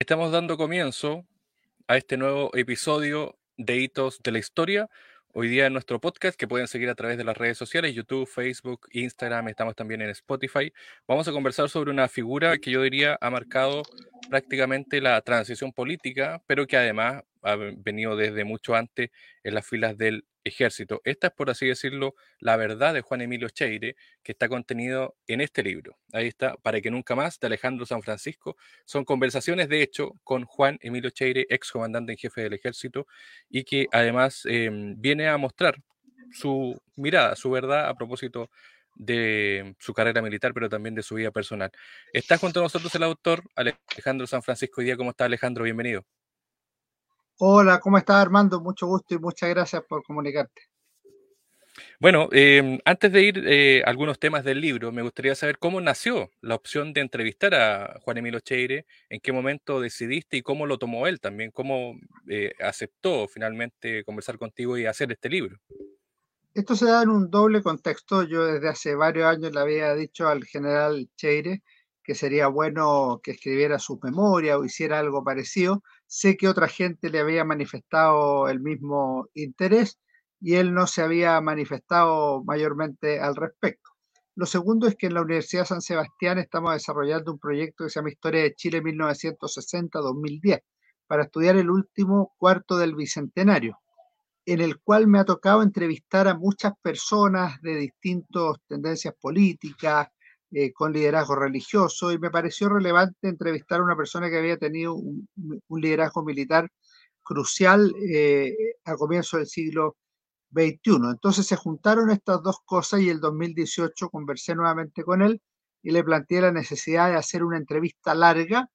Estamos dando comienzo a este nuevo episodio de Hitos de la Historia. Hoy día en nuestro podcast que pueden seguir a través de las redes sociales, YouTube, Facebook, Instagram, estamos también en Spotify. Vamos a conversar sobre una figura que yo diría ha marcado prácticamente la transición política, pero que además ha venido desde mucho antes en las filas del ejército. Esta es, por así decirlo, la verdad de Juan Emilio Cheire, que está contenido en este libro. Ahí está, Para que nunca más, de Alejandro San Francisco. Son conversaciones, de hecho, con Juan Emilio Cheire, ex comandante en jefe del ejército, y que además em, viene a mostrar su mirada, su verdad a propósito de su carrera militar, pero también de su vida personal. Está junto a nosotros el autor Alejandro San Francisco. Día, ¿cómo está Alejandro? Bienvenido. Hola, ¿cómo estás Armando? Mucho gusto y muchas gracias por comunicarte. Bueno, em, antes de ir eh, a algunos temas del libro, me gustaría saber cómo nació la opción de entrevistar a Juan Emilio Cheire, en qué momento decidiste y cómo lo tomó él también, cómo eh, aceptó finalmente conversar contigo y hacer este libro. Esto se da en un doble contexto. Yo desde hace varios años le había dicho al general Cheire que sería bueno que escribiera su memoria o hiciera algo parecido, Sé que otra gente le había manifestado el mismo interés y él no se había manifestado mayormente al respecto. Lo segundo es que en la Universidad San Sebastián estamos desarrollando un proyecto que se llama Historia de Chile 1960-2010 para estudiar el último cuarto del Bicentenario, en el cual me ha tocado entrevistar a muchas personas de distintas tendencias políticas, eh, con liderazgo religioso y me pareció relevante entrevistar a una persona que había tenido un, liderazgo militar crucial eh, a comienzo del siglo XXI. Entonces se juntaron estas dos cosas y el 2018 conversé nuevamente con él y le planteé la necesidad de hacer una entrevista larga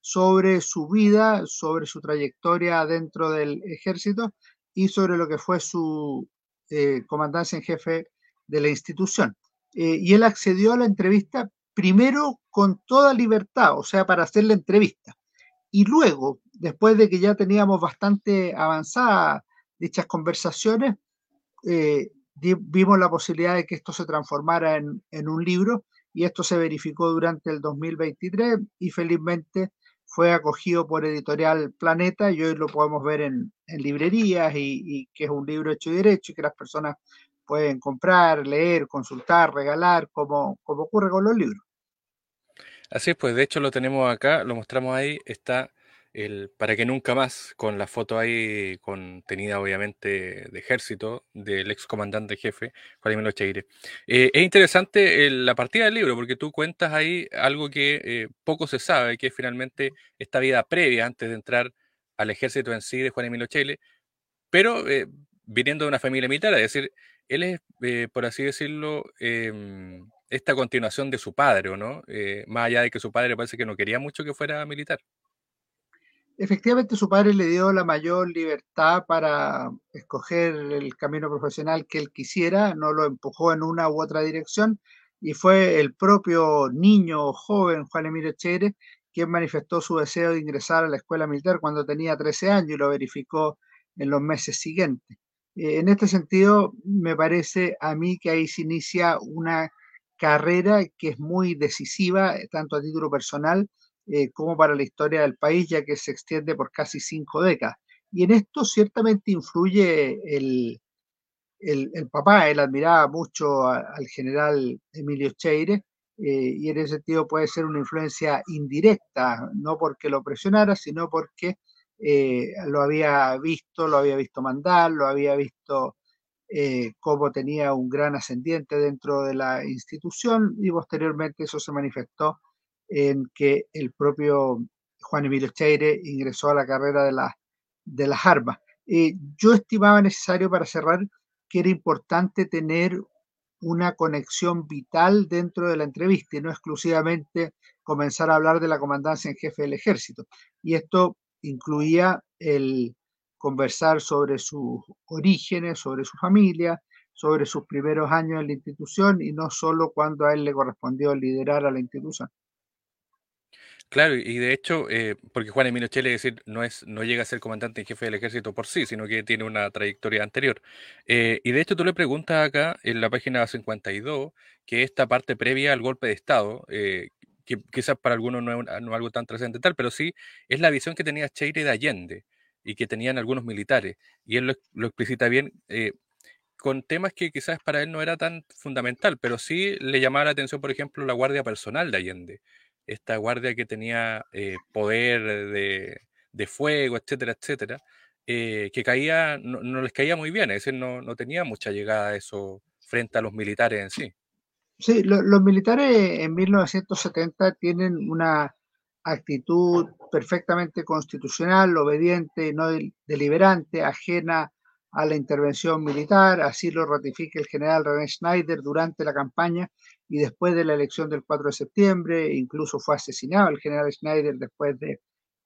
sobre su vida, sobre su trayectoria dentro del ejército y sobre lo que fue su eh, comandancia en jefe de la institución. Eh, y él accedió a la entrevista primero con toda libertad, o sea, para hacer la entrevista. Y luego, después de que ya teníamos bastante avanzadas dichas conversaciones, eh, vimos la posibilidad de que esto se transformara en, un libro y esto se verificó durante el 2023 y felizmente fue acogido por Editorial Planeta y hoy lo podemos ver en, en librerías y, que es un libro hecho y derecho y que las personas pueden comprar, leer, consultar, regalar, como, como ocurre con los libros. Así es, pues de hecho lo tenemos acá, lo mostramos ahí, está el para que nunca más, con la foto ahí contenida obviamente de ejército del ex comandante jefe, Juan Emilio Cheire. Eh, es interesante la partida del libro porque tú cuentas ahí algo que eh, poco se sabe, que es finalmente esta vida previa antes de entrar al ejército en sí de Juan Emilio Cheire, pero eh, viniendo de una familia militar, es decir, él es, eh, por así decirlo, em, esta continuación de su padre, ¿o no? Eh, más allá de que su padre parece que no quería mucho que fuera militar. Efectivamente, su padre le dio la mayor libertad para escoger el camino profesional que él quisiera, no lo empujó en una u otra dirección, y fue el propio niño joven Juan Emilio Chere quien manifestó su deseo de ingresar a la escuela militar cuando tenía 13 años y lo verificó en los meses siguientes. Eh, en este sentido, me parece a mí que ahí se inicia una carrera que es muy decisiva, eh, tanto a título personal eh, como para la historia del país, ya que se extiende por casi cinco décadas. Y en esto ciertamente influye el, el, papá, él admiraba mucho al general Emilio Cheire, y en ese sentido puede ser una influencia indirecta, no porque lo presionara, sino porque eh, lo había visto, lo había visto mandar, lo había visto eh, cómo tenía un gran ascendiente dentro de la institución y posteriormente eso se manifestó en que el propio Juan Emilio Cheire ingresó a la carrera de, la, de las armas. Eh, yo estimaba necesario para cerrar que era importante tener una conexión vital dentro de la entrevista y no exclusivamente comenzar a hablar de la comandancia en jefe del ejército. Y esto incluía el conversar sobre sus orígenes, sobre su familia, sobre sus primeros años en la institución y no solo cuando a él le correspondió liderar a la institución. Claro, y de hecho, eh, porque Juan Emilio Chele, decir, no, es, no llega a ser comandante en jefe del ejército por sí, sino que tiene una trayectoria anterior. Eh, y de hecho, tú le preguntas acá en la página 52 que esta parte previa al golpe de Estado, eh, que quizás para algunos no es, algo tan trascendental, pero sí es la visión que tenía Cheire de Allende y que tenían algunos militares. Y él lo, explicita bien eh, con temas que quizás para él no era tan fundamental, pero sí le llamaba la atención, por ejemplo, la guardia personal de Allende, esta guardia que tenía eh, poder de, fuego, etcétera, etcétera, eh, que caía, no, les caía muy bien, es decir, no, no tenía mucha llegada a eso frente a los militares en sí. Sí, los militares en 1970 tienen una actitud perfectamente constitucional, obediente, no deliberante, ajena a la intervención militar, así lo ratifica el general René Schneider durante la campaña y después de la elección del 4 de septiembre, incluso fue asesinado el general Schneider después de,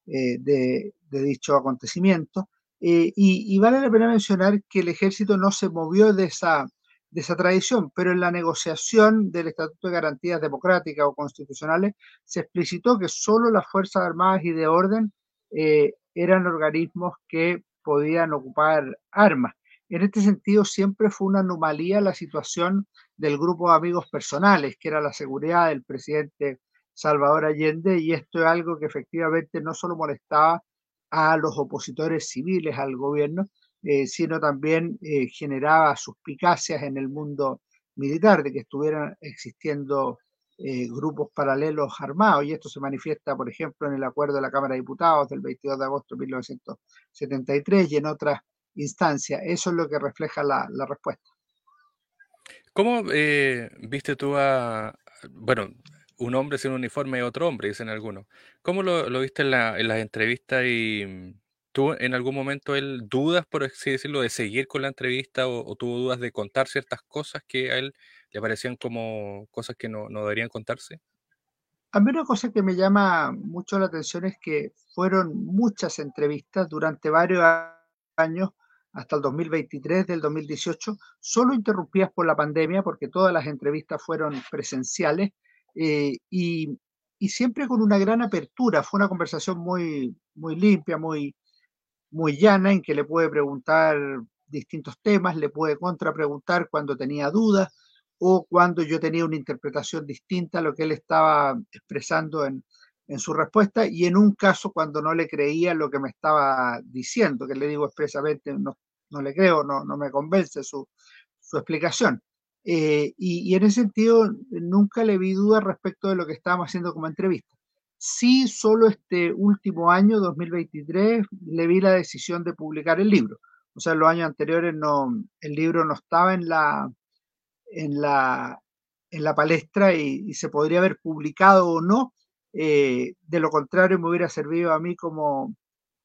eh, dicho acontecimiento. Eh, y, y, vale la pena mencionar que el ejército no se movió de esa de esa tradición, pero en la negociación del Estatuto de Garantías Democráticas o Constitucionales se explicitó que solo las Fuerzas Armadas y de Orden eh, eran organismos que podían ocupar armas. En este sentido, siempre fue una anomalía la situación del grupo de amigos personales, que era la seguridad del presidente Salvador Allende, y esto es algo que efectivamente no solo molestaba a los opositores civiles al gobierno, eh, sino también eh, generaba suspicacias en el mundo militar de que estuvieran existiendo eh, grupos paralelos armados, y esto se manifiesta, por ejemplo, en el acuerdo de la Cámara de Diputados del 22 de agosto de 1973 y en otras instancias. Eso es lo que refleja la, respuesta. ¿Cómo viste tú a, bueno, un hombre sin uniforme y otro hombre, dicen algunos? ¿Cómo lo, viste en, en las entrevistas y ¿Tuvo en algún momento él dudas, por así decirlo, de seguir con la entrevista o, tuvo dudas de contar ciertas cosas que a él le parecían como cosas que no, deberían contarse? A mí una cosa que me llama mucho la atención es que fueron muchas entrevistas durante varios años, hasta el 2023 del 2018, solo interrumpidas por la pandemia, porque todas las entrevistas fueron presenciales eh, y, y, siempre con una gran apertura. Fue una conversación muy, muy limpia, muy, muy llana en que le puede preguntar distintos temas, le puede contrapreguntar cuando tenía dudas o cuando yo tenía una interpretación distinta a lo que él estaba expresando en, su respuesta y en un caso cuando no le creía lo que me estaba diciendo, que le digo expresamente no, no le creo, no, no me convence su, explicación. Eh, y, y, en ese sentido nunca le vi duda respecto de lo que estábamos haciendo como entrevista. Sí, solo este último año, 2023, le vi la decisión de publicar el libro. O sea, los años anteriores no, el libro no estaba en la, en la, en la palestra y, se podría haber publicado o no. Eh, de lo contrario, me hubiera servido a mí como,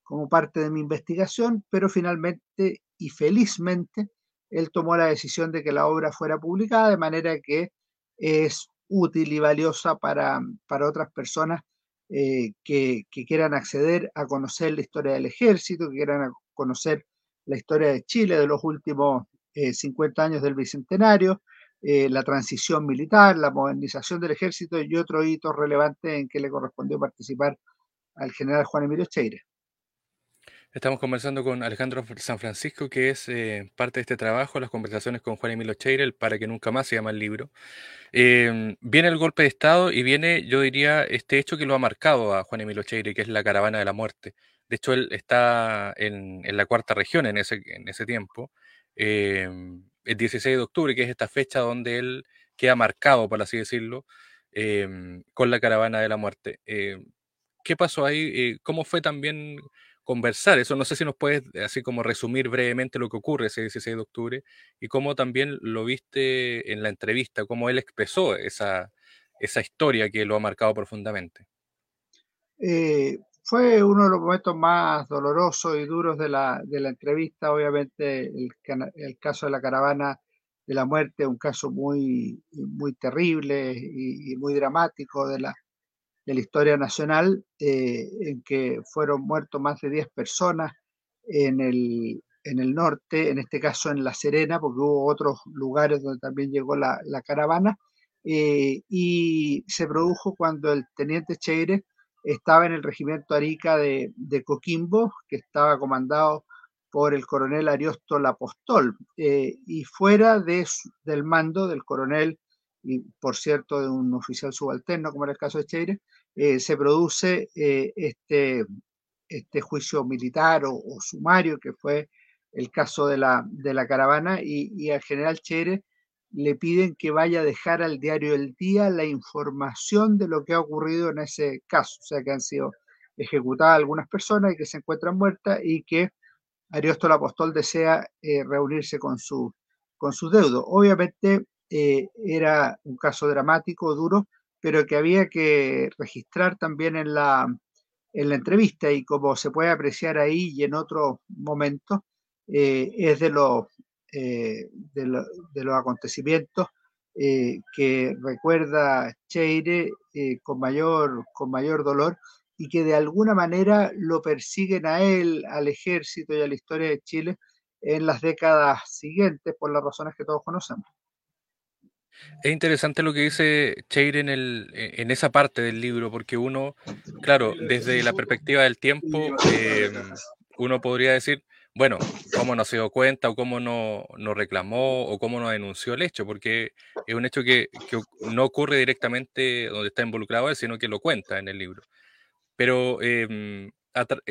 como parte de mi investigación, pero finalmente y felizmente él tomó la decisión de que la obra fuera publicada, de manera que es útil y valiosa para, para otras personas eh, que, quieran acceder a conocer la historia del ejército, que quieran conocer la historia de Chile de los últimos 50 eh, años del Bicentenario, eh, la transición militar, la modernización del ejército y otro hito relevante en que le correspondió participar al general Juan Emilio Cheire. Estamos conversando con Alejandro San Francisco, que es parte de este trabajo, las conversaciones con Juan Emilio Cheire, para que nunca más se llama el libro. Em, viene el golpe de Estado y viene, yo diría, este hecho que lo ha marcado a Juan Emilio Cheire, que es la caravana de la muerte. De hecho, él está en, la cuarta región en ese, en ese tiempo, em, el 16 de octubre, que es esta fecha donde él queda marcado, por así decirlo, em, con la caravana de la muerte. ¿Qué pasó ahí? Eh, ¿Cómo fue también conversar. Eso no sé si nos puedes así como resumir brevemente lo que ocurre ese 16 de octubre y cómo también lo viste en la entrevista, cómo él expresó esa, esa historia que lo ha marcado profundamente. Eh, fue uno de los momentos más dolorosos y duros de la, de la entrevista. Obviamente el, caso de la caravana de la muerte, un caso muy, muy terrible y muy dramático de la, de la historia nacional, eh, en que fueron muertos más de 10 personas en el, en el norte, en este caso en La Serena, porque hubo otros lugares donde también llegó la, la caravana, eh, y se produjo cuando el teniente Cheire estaba en el regimiento Arica de, de Coquimbo, que estaba comandado por el coronel Ariosto Lapostol, eh, y fuera de, del mando del coronel y por cierto de un oficial subalterno, como era el caso de Cheire, eh, se produce eh, este, este juicio militar o, sumario, que fue el caso de la, de la caravana, y, al general Cheire le piden que vaya a dejar al diario El Día la información de lo que ha ocurrido en ese caso, o sea, que han sido ejecutadas algunas personas y que se encuentran muertas y que Ariosto Apóstol desea eh, reunirse con, su, con sus deudos. Obviamente era un caso dramático, duro, pero que había que registrar también en la, en la entrevista y como se puede apreciar ahí y en otros momentos, eh, es de los, de, de, los acontecimientos que recuerda Cheire con, mayor, con mayor dolor y que de alguna manera lo persiguen a él, al ejército y a la historia de Chile en las décadas siguientes por las razones que todos conocemos. Es interesante lo que dice Cheire en, el, en esa parte del libro, porque uno, claro, desde la perspectiva del tiempo, eh, uno podría decir, bueno, cómo no se dio cuenta o cómo no, no, reclamó o cómo no denunció el hecho, porque es un hecho que, que no ocurre directamente donde está involucrado él, sino que lo cuenta en el libro. Pero eh,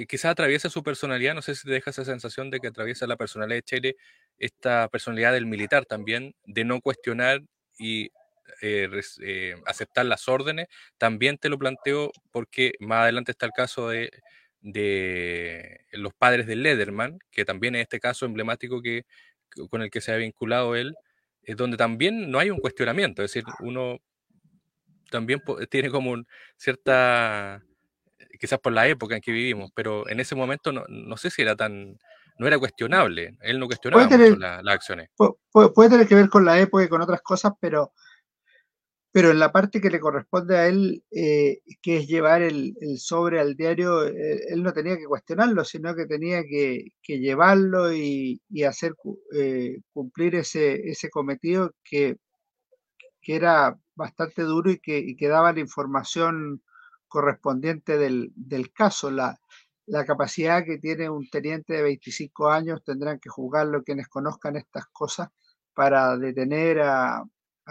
quizás atraviesa su personalidad, no sé si te deja esa sensación de que atraviesa la personalidad de Chile, esta personalidad del militar también, de no cuestionar y eh, eh, aceptar las órdenes, también te lo planteo porque más adelante está el caso de, de los padres de Lederman, que también es este caso emblemático que, con el que se ha vinculado él, es donde también no hay un cuestionamiento, es decir, uno también tiene como un, cierta quizás por la época en que vivimos, pero en ese momento no, no sé si era tan, no era cuestionable, él no cuestionaba las acciones. Puede, tener que ver con la época y con otras cosas, pero, pero en la parte que le corresponde a él, eh, que es llevar el, sobre al diario, eh, él no tenía que cuestionarlo, sino que tenía que, llevarlo y, hacer eh, cumplir ese, ese cometido que, que era bastante duro y que, y que daba la información correspondiente del, caso. La, la, capacidad que tiene un teniente de 25 años tendrán que juzgarlo quienes conozcan estas cosas para detener a,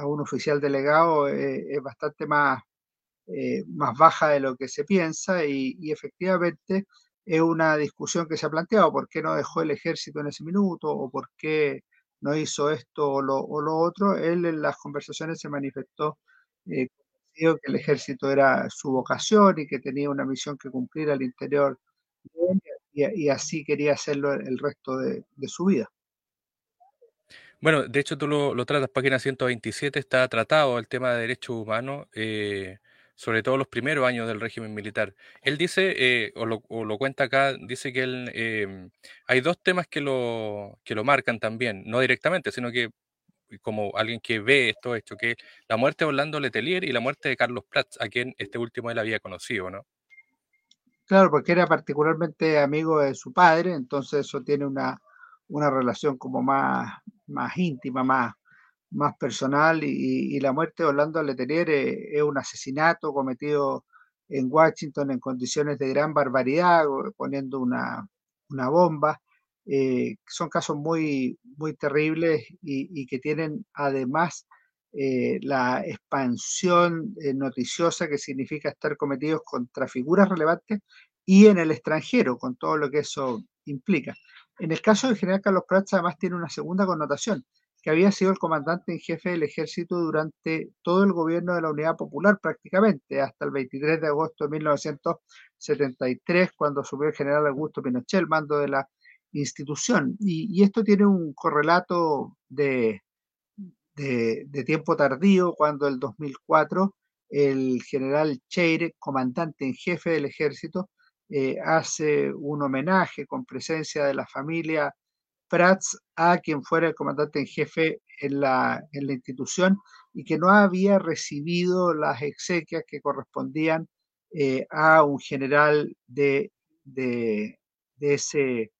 un oficial delegado eh, es bastante más, eh, más baja de lo que se piensa y, efectivamente es una discusión que se ha planteado, ¿por qué no dejó el ejército en ese minuto o por qué no hizo esto o lo, o lo otro? Él en las conversaciones se manifestó eh, que el ejército era su vocación y que tenía una misión que cumplir al interior y, así quería hacerlo el resto de, su vida. Bueno, de hecho tú lo, lo, tratas, página 127 está tratado el tema de derechos humanos, eh, sobre todo los primeros años del régimen militar. Él dice, eh, o, lo, cuenta acá, dice que él, eh, hay dos temas que lo, que lo marcan también, no directamente, sino que como alguien que ve esto hecho, que la muerte de Orlando Letelier y la muerte de Carlos Prats, a quien este último él había conocido, ¿no? Claro, porque era particularmente amigo de su padre, entonces eso tiene una, una relación como más, más íntima, más, más personal, y, la muerte de Orlando Letelier es, un asesinato cometido en Washington en condiciones de gran barbaridad, poniendo una, una bomba. Eh, son casos muy, muy terribles y, que tienen además eh, la expansión eh, noticiosa que significa estar cometidos contra figuras relevantes y en el extranjero, con todo lo que eso implica. En el caso del general Carlos Prats, además tiene una segunda connotación, que había sido el comandante en jefe del ejército durante todo el gobierno de la Unidad Popular prácticamente, hasta el 23 de agosto de 1973, cuando asumió el general Augusto Pinochet el mando de la institución. Y, esto tiene un correlato de, de, tiempo tardío, cuando el 2004 el general Cheire, comandante en jefe del ejército, eh, hace un homenaje con presencia de la familia Prats a quien fuera el comandante en jefe en la, en la institución y que no había recibido las exequias que correspondían eh, a un general de, de, de, ese,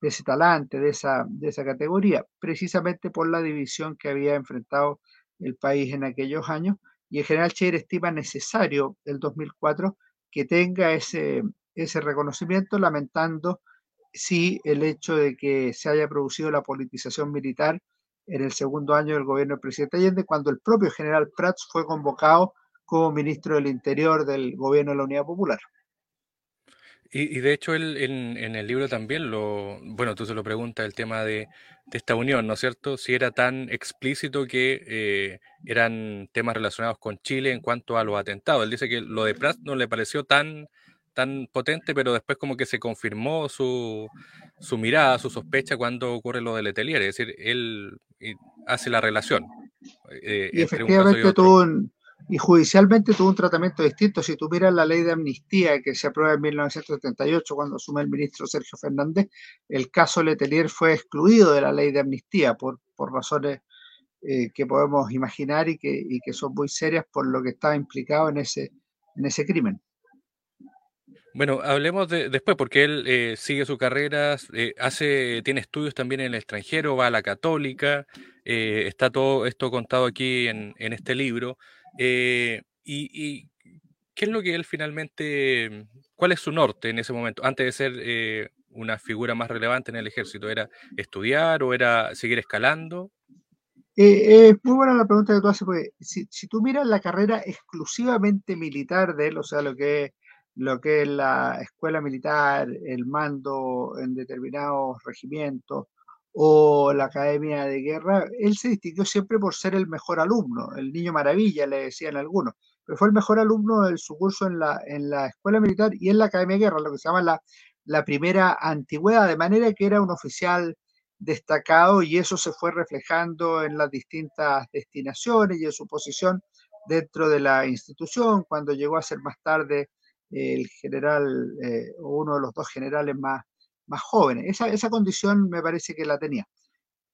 de ese talante, de esa, de esa categoría, precisamente por la división que había enfrentado el país en aquellos años. Y el general Cheir estima necesario el 2004 que tenga ese, ese reconocimiento, lamentando sí el hecho de que se haya producido la politización militar en el segundo año del gobierno del presidente Allende, cuando el propio general Prats fue convocado como ministro del Interior del gobierno de la Unidad Popular. Y, de hecho él en, el libro también lo, bueno, tú se lo preguntas el tema de, esta unión, ¿no es cierto? Si era tan explícito que eh, eran temas relacionados con Chile en cuanto a los atentados. Él dice que lo de Prats no le pareció tan, tan potente, pero después como que se confirmó su, su mirada, su sospecha cuando ocurre lo de Letelier, es decir, él hace la relación. Eh, y efectivamente tuvo un, y judicialmente tuvo un tratamiento distinto. Si tú miras la ley de amnistía que se aprueba en 1978 cuando asume el ministro Sergio Fernández, el caso Letelier fue excluido de la ley de amnistía por, por razones eh, que podemos imaginar y que, y que son muy serias por lo que estaba implicado en ese, en ese crimen. Bueno, hablemos de, después, porque él eh, sigue su carrera, eh, hace, tiene estudios también en el extranjero, va a la católica, está todo esto contado aquí en, en este libro. Eh, y, qué es lo que él finalmente, cuál es su norte en ese momento, antes de ser eh, una figura más relevante en el ejército? ¿Era estudiar o era seguir escalando? Eh, es muy buena la pregunta que tú haces, porque si, tú miras la carrera exclusivamente militar de él, o sea, lo que, lo que es la escuela militar, el mando en determinados regimientos, o la Academia de Guerra, él se distinguió siempre por ser el mejor alumno, el niño maravilla, le decían algunos, pero fue el mejor alumno de su curso en la, en la Escuela Militar y en la Academia de Guerra, lo que se llama la, la primera antigüedad, de manera que era un oficial destacado y eso se fue reflejando en las distintas destinaciones y en su posición dentro de la institución, cuando llegó a ser más tarde el general eh, o uno de los dos generales más, más jóvenes. Esa, esa condición me parece que la tenía.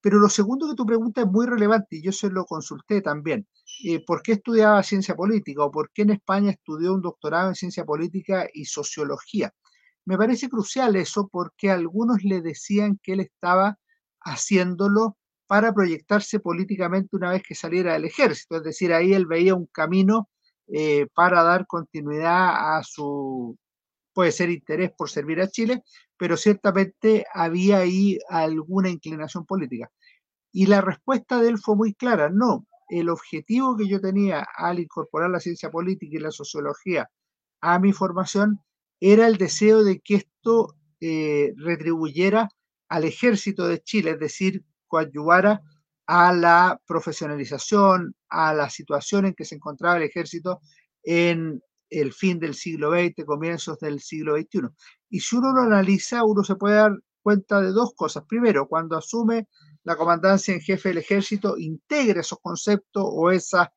Pero lo segundo que tu pregunta es muy relevante y yo se lo consulté también. Eh, ¿Por qué estudiaba ciencia política o por qué en España estudió un doctorado en ciencia política y sociología? Me parece crucial eso porque algunos le decían que él estaba haciéndolo para proyectarse políticamente una vez que saliera del ejército. Es decir, ahí él veía un camino eh, para dar continuidad a su, puede ser interés por servir a Chile, pero ciertamente había ahí alguna inclinación política. Y la respuesta de él fue muy clara, no, el objetivo que yo tenía al incorporar la ciencia política y la sociología a mi formación era el deseo de que esto eh, retribuyera al ejército de Chile, es decir, coadyuvara a la profesionalización, a la situación en que se encontraba el ejército en el fin del siglo XX, comienzos del siglo XXI. Y si uno lo analiza, uno se puede dar cuenta de dos cosas. Primero, cuando asume la comandancia en jefe del ejército, integra esos conceptos o esa,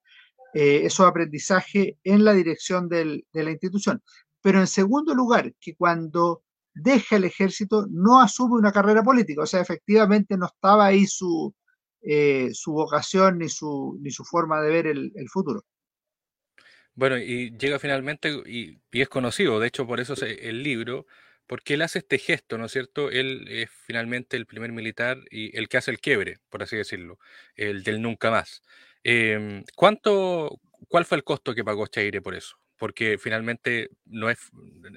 eh, esos aprendizajes en la dirección de la institución. Pero en segundo lugar, que cuando deja el ejército no asume una carrera política, o sea, efectivamente no estaba ahí su, eh, su vocación ni su, ni su forma de ver el futuro. Bueno, y llega finalmente y, es conocido, de hecho por eso es el libro, porque él hace este gesto, ¿no es cierto? Él es finalmente el primer militar y el que hace el quiebre, por así decirlo, el del nunca más. Em, ¿cuánto, ¿Cuál fue el costo que pagó Chaire por eso? Porque finalmente no es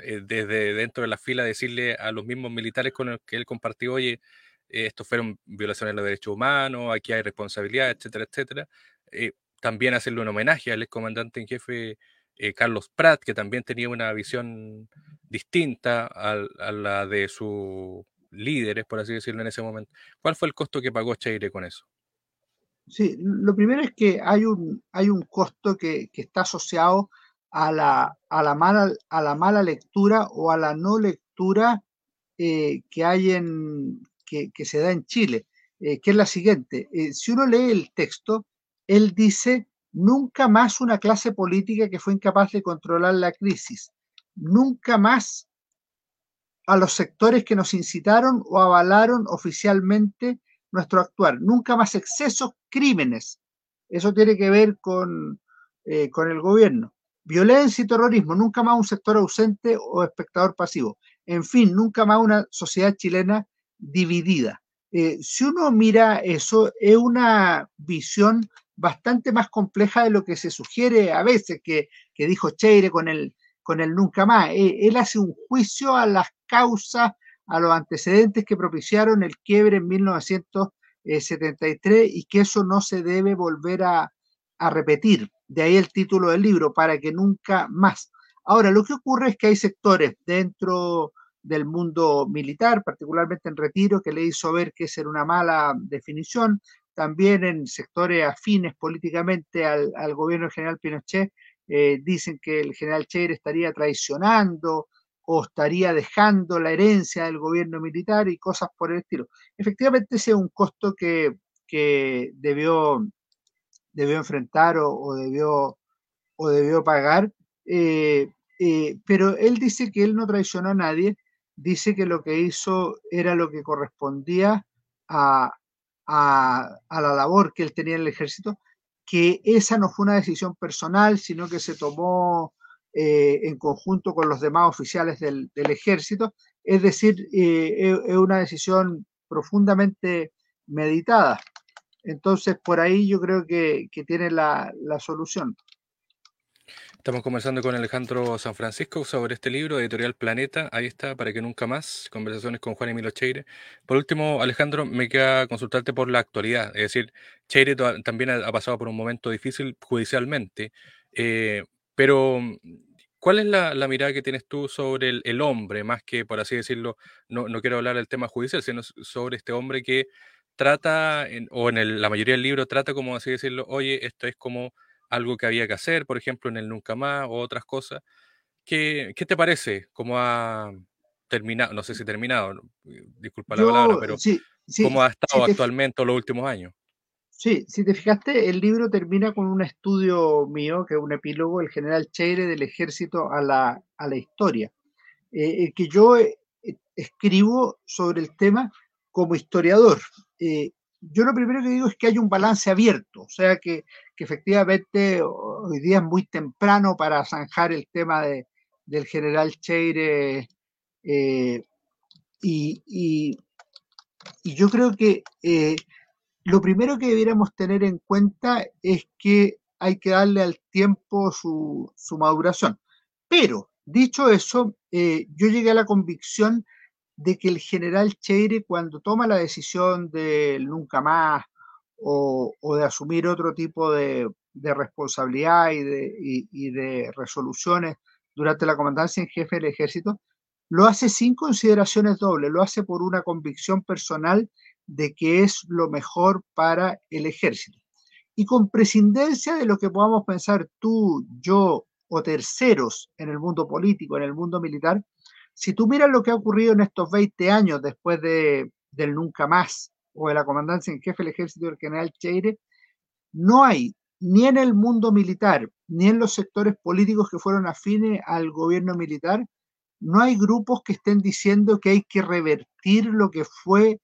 eh, desde dentro de la fila decirle a los mismos militares con los que él compartió, oye, estos fueron violaciones de los derechos humanos, aquí hay responsabilidad, etcétera, etcétera. Eh, también hacerle un homenaje al excomandante en jefe eh, Carlos Prat, que también tenía una visión distinta a, la de sus líderes, por así decirlo, en ese momento. ¿Cuál fue el costo que pagó Cheire con eso? Sí, lo primero es que hay un, hay un costo que, está asociado a la, a, la mala, a la mala lectura o a la no lectura eh, que hay en, que, se da en Chile, eh, que es la siguiente. si uno lee el texto, él dice, nunca más una clase política que fue incapaz de controlar la crisis, nunca más a los sectores que nos incitaron o avalaron oficialmente nuestro actuar, nunca más excesos, crímenes. Eso tiene que ver con, eh, con el gobierno. Violencia y terrorismo, nunca más un sector ausente o espectador pasivo. En fin, nunca más una sociedad chilena dividida. Eh, si uno mira eso, es una visión bastante más compleja de lo que se sugiere a veces, que, dijo Cheire con el, con el nunca más. Eh, él hace un juicio a las causas, a los antecedentes que propiciaron el quiebre en 1900, 73 y que eso no se debe volver a, a repetir. De ahí el título del libro, para que nunca más. Ahora, lo que ocurre es que hay sectores dentro del mundo militar, particularmente en retiro, que le hizo ver que esa era una mala definición. También en sectores afines políticamente al, al gobierno del general Pinochet, eh, dicen que el general Cheire estaría traicionando o estaría dejando la herencia del gobierno militar y cosas por el estilo. Efectivamente, ese es un costo que, que debió, debió enfrentar o, o, debió, o debió pagar, eh, eh, pero él dice que él no traicionó a nadie, dice que lo que hizo era lo que correspondía a, a, la labor que él tenía en el ejército, que esa no fue una decisión personal, sino que se tomó eh, en conjunto con los demás oficiales del, del ejército, es decir, eh, es una decisión profundamente meditada. Entonces, por ahí yo creo que, que tiene la, la solución. Estamos conversando con Alejandro San Francisco sobre este libro, Editorial Planeta. Ahí está, para que nunca más. Conversaciones con Juan Emilio Cheire. Por último, Alejandro, me queda consultarte por la actualidad. Es decir, Cheire también ha pasado por un momento difícil judicialmente. Eh, pero, ¿cuál es la, mirada que tienes tú sobre el, hombre? Más que, por así decirlo, no, no quiero hablar del tema judicial, sino sobre este hombre que trata, o en la mayoría del libro, trata, como así decirlo, oye, esto es como algo que había que hacer, por ejemplo, en el Nunca Más o otras cosas. ¿Qué, qué te parece? ¿Cómo ha terminado? No sé si terminado, disculpa la Yo, palabra, pero sí, sí, ¿cómo ha estado sí actualmente los últimos años? Sí, si te fijaste, el libro termina con un estudio mío, que es un epílogo, el general Cheire del ejército a la, a la historia, eh, que yo eh, escribo sobre el tema como historiador. Eh, yo lo primero que digo es que hay un balance abierto, o sea que, que efectivamente hoy día es muy temprano para zanjar el tema de, del general Cheire eh, y, yo creo que eh, lo primero que debiéramos tener en cuenta es que hay que darle al tiempo su, maduración. Pero, dicho eso, eh, yo llegué a la convicción de que el general Cheire, cuando toma la decisión de nunca más o, de asumir otro tipo de, responsabilidad y de, y de, resoluciones durante la comandancia en jefe del ejército, lo hace sin consideraciones dobles, lo hace por una convicción personal de que es lo mejor para el ejército. Y con prescindencia de lo que podamos pensar tú, yo o terceros en el mundo político, en el mundo militar, si tú miras lo que ha ocurrido en estos 20 años después de, del nunca más o de la comandancia en jefe del ejército del general Cheire, no hay ni en el mundo militar, ni en los sectores políticos que fueron afines al gobierno militar, no hay grupos que estén diciendo que hay que revertir lo que fue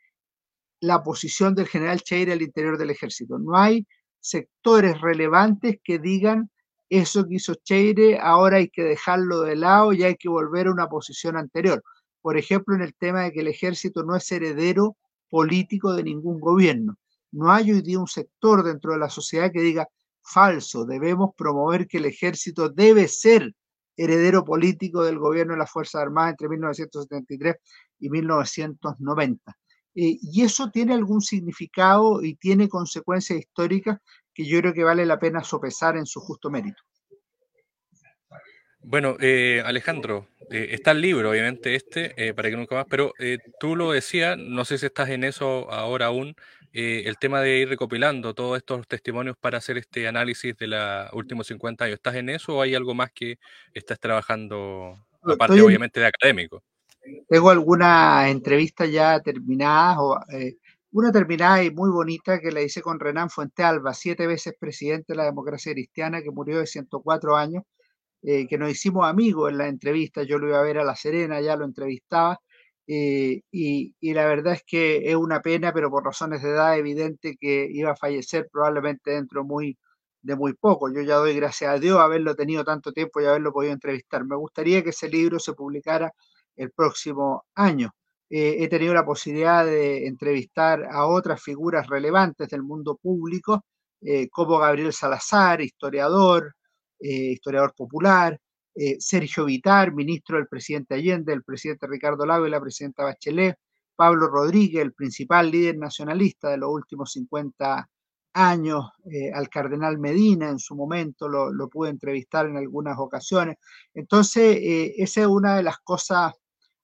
la posición del general Cheire al interior del ejército. No hay sectores relevantes que digan eso que hizo Cheire, ahora hay que dejarlo de lado y hay que volver a una posición anterior. Por ejemplo, en el tema de que el ejército no es heredero político de ningún gobierno. No hay hoy día un sector dentro de la sociedad que diga falso, debemos promover que el ejército debe ser heredero político del gobierno de las Fuerzas Armadas entre 1973 y 1990. Eh, y eso tiene algún significado y tiene consecuencias históricas que yo creo que vale la pena sopesar en su justo mérito. Bueno, eh, Alejandro, eh, está el libro, obviamente, este, eh, para que nunca más, pero eh, tú lo decías, no sé si estás en eso ahora aún, el tema de ir recopilando todos estos testimonios para hacer este análisis de los últimos 50 años. ¿Estás en eso o hay algo más que estás trabajando, aparte Estoy obviamente de académico? Tengo algunas entrevistas ya terminadas o eh, una terminada y muy bonita que la hice con Renán Fuentealba, siete veces presidente de la democracia cristiana, que murió de 104 años, eh, que nos hicimos amigos en la entrevista, yo lo iba a ver a La Serena, ya lo entrevistaba, eh, y, y, la verdad es que es una pena, pero por razones de edad evidente que iba a fallecer probablemente dentro muy, de muy poco. Yo ya doy gracias a Dios haberlo tenido tanto tiempo y haberlo podido entrevistar. Me gustaría que ese libro se publicara el próximo año eh, he tenido la posibilidad de entrevistar a otras figuras relevantes del mundo público, como Gabriel Salazar, historiador, eh, historiador popular, eh, Sergio Vitar, ministro del presidente Allende, el presidente Ricardo Lago y la presidenta Bachelet, Pablo Rodríguez, el principal líder nacionalista de los últimos 50 años, eh, al cardenal Medina en su momento, lo, lo, pude entrevistar en algunas ocasiones. Entonces, esa es una de las cosas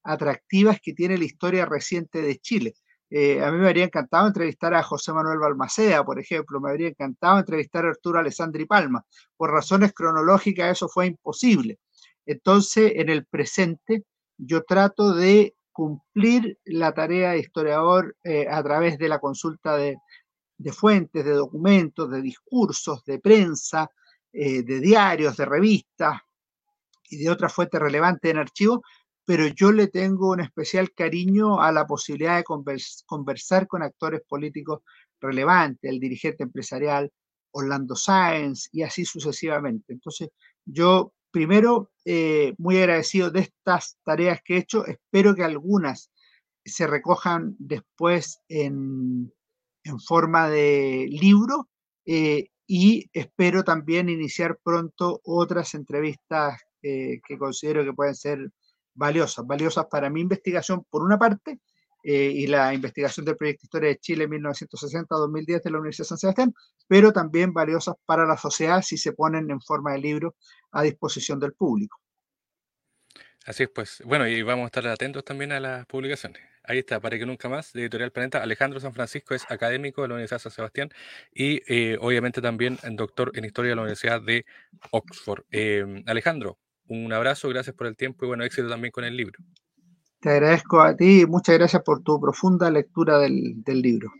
atractivas que tiene la historia reciente de Chile. Eh, a mí me habría encantado entrevistar a José Manuel Balmaceda, por ejemplo, me habría encantado entrevistar a Arturo Alessandri Palma. Por razones cronológicas eso fue imposible. Entonces, en el presente, yo trato de cumplir la tarea de historiador eh, a través de la consulta de, fuentes, de documentos, de discursos, de prensa, eh, de diarios, de revistas y de otras fuentes relevantes en archivos, pero yo le tengo un especial cariño a la posibilidad de conversar con actores políticos relevantes, el dirigente empresarial Orlando Sáenz y así sucesivamente. Entonces, yo primero, eh, muy agradecido de estas tareas que he hecho, espero que algunas se recojan después en, forma de libro eh, y espero también iniciar pronto otras entrevistas eh, que considero que pueden ser valiosas, valiosas para mi investigación por una parte eh, y la investigación del proyecto Historia de Chile 1960-2010 de la Universidad de San Sebastián, pero también valiosas para la sociedad si se ponen en forma de libro a disposición del público. Así es, pues. Bueno, y vamos a estar atentos también a las publicaciones. Ahí está, para que nunca más, de Editorial Planeta. Alejandro San Francisco es académico de la Universidad de San Sebastián y eh, obviamente también doctor en Historia de la Universidad de Oxford. Eh, Alejandro, un abrazo, gracias por el tiempo y bueno, éxito también con el libro. Te agradezco a ti y muchas gracias por tu profunda lectura del, del libro.